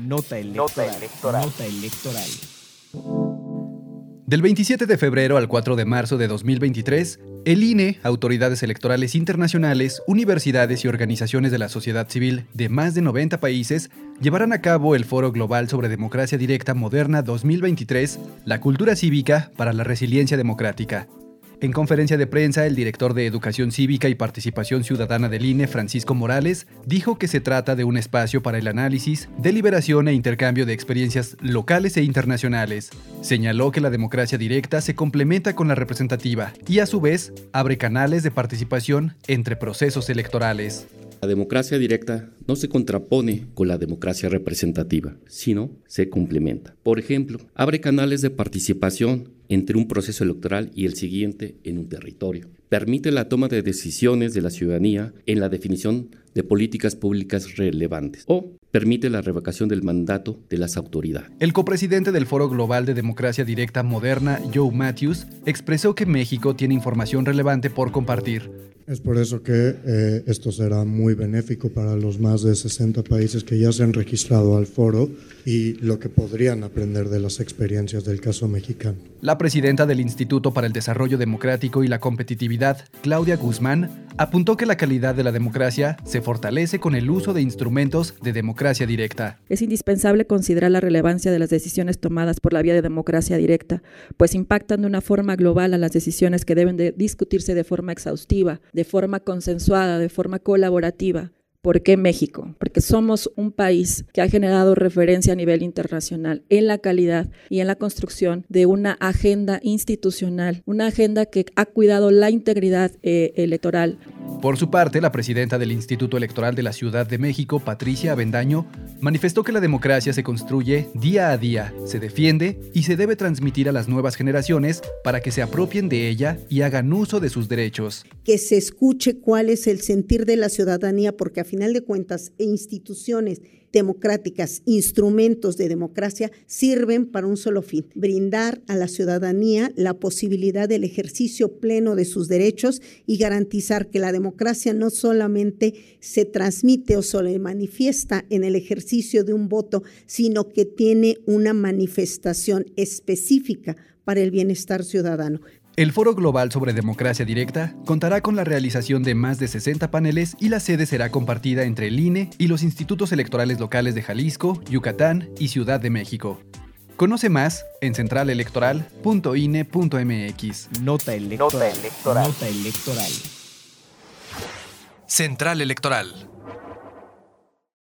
Nota electoral. Nota electoral. Del 27 de febrero al 4 de marzo de 2023, el INE, autoridades electorales internacionales, universidades y organizaciones de la sociedad civil de más de 90 países llevarán a cabo el Foro Global sobre Democracia Directa Moderna 2023, la cultura cívica para la resiliencia democrática, en conferencia de prensa, el director de Educación Cívica y Participación Ciudadana del INE, Francisco Morales, dijo que se trata de un espacio para el análisis, deliberación e intercambio de experiencias locales e internacionales. Señaló que la democracia directa se complementa con la representativa y a su vez abre canales de participación entre procesos electorales. La democracia directa no se contrapone con la democracia representativa, sino se complementa. Por ejemplo, abre canales de participación entre un proceso electoral y el siguiente en un territorio. Permite la toma de decisiones de la ciudadanía en la definición de políticas públicas relevantes o permite la revocación del mandato de las autoridades. El copresidente del Foro Global de Democracia Directa Moderna, Joe Matthews, expresó que México tiene información relevante por compartir. Es por eso que eh, esto será muy benéfico para los más de 60 países que ya se han registrado al foro y lo que podrían aprender de las experiencias del caso mexicano. La presidenta del Instituto para el Desarrollo Democrático y la Competitividad, Claudia Guzmán, apuntó que la calidad de la democracia se fortalece con el uso de instrumentos de democracia directa. Es indispensable considerar la relevancia de las decisiones tomadas por la vía de democracia directa, pues impactan de una forma global a las decisiones que deben de discutirse de forma exhaustiva, de forma consensuada, de forma colaborativa. ¿Por qué México? Porque somos un país que ha generado referencia a nivel internacional en la calidad y en la construcción de una agenda institucional, una agenda que ha cuidado la integridad eh, electoral. Por su parte, la presidenta del Instituto Electoral de la Ciudad de México, Patricia Avendaño, manifestó que la democracia se construye día a día, se defiende y se debe transmitir a las nuevas generaciones para que se apropien de ella y hagan uso de sus derechos. Que se escuche cuál es el sentir de la ciudadanía, porque a final de cuentas, instituciones democráticas, instrumentos de democracia, sirven para un solo fin, brindar a la ciudadanía la posibilidad del ejercicio pleno de sus derechos y garantizar que la democracia no solamente se transmite o se manifiesta en el ejercicio de un voto, sino que tiene una manifestación específica para el bienestar ciudadano. El Foro Global sobre Democracia Directa contará con la realización de más de 60 paneles y la sede será compartida entre el INE y los institutos electorales locales de Jalisco, Yucatán y Ciudad de México. Conoce más en centralelectoral.ine.mx. Nota electoral. Nota electoral. Nota electoral. Central Electoral.